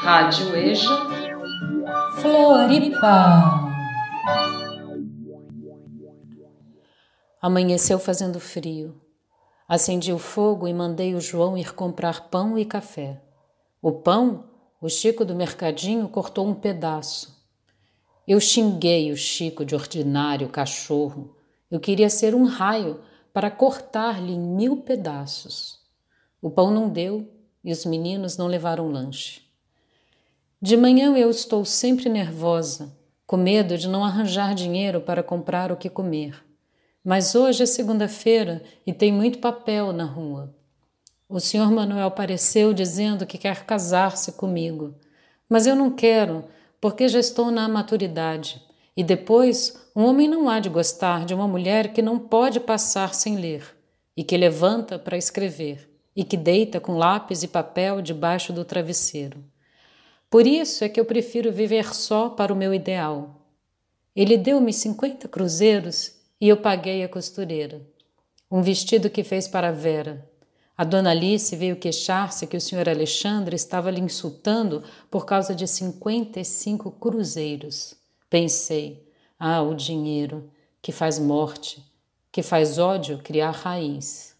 Rádio EJA Floripa. Amanheceu fazendo frio. Acendi o fogo e mandei o João ir comprar pão e café. O pão, o Chico do mercadinho cortou um pedaço. Eu xinguei o Chico de ordinário cachorro. Eu queria ser um raio para cortar-lhe em mil pedaços. O pão não deu e os meninos não levaram lanche. De manhã eu estou sempre nervosa, com medo de não arranjar dinheiro para comprar o que comer. Mas hoje é segunda-feira e tem muito papel na rua. O senhor Manuel apareceu dizendo que quer casar-se comigo, mas eu não quero, porque já estou na maturidade. E depois, um homem não há de gostar de uma mulher que não pode passar sem ler, e que levanta para escrever, e que deita com lápis e papel debaixo do travesseiro. Por isso é que eu prefiro viver só para o meu ideal. Ele deu-me cinquenta cruzeiros e eu paguei a costureira. Um vestido que fez para Vera. A dona Alice veio queixar-se que o senhor Alexandre estava lhe insultando por causa de cinquenta e cinco cruzeiros. Pensei, ah, o dinheiro, que faz morte, que faz ódio criar raiz.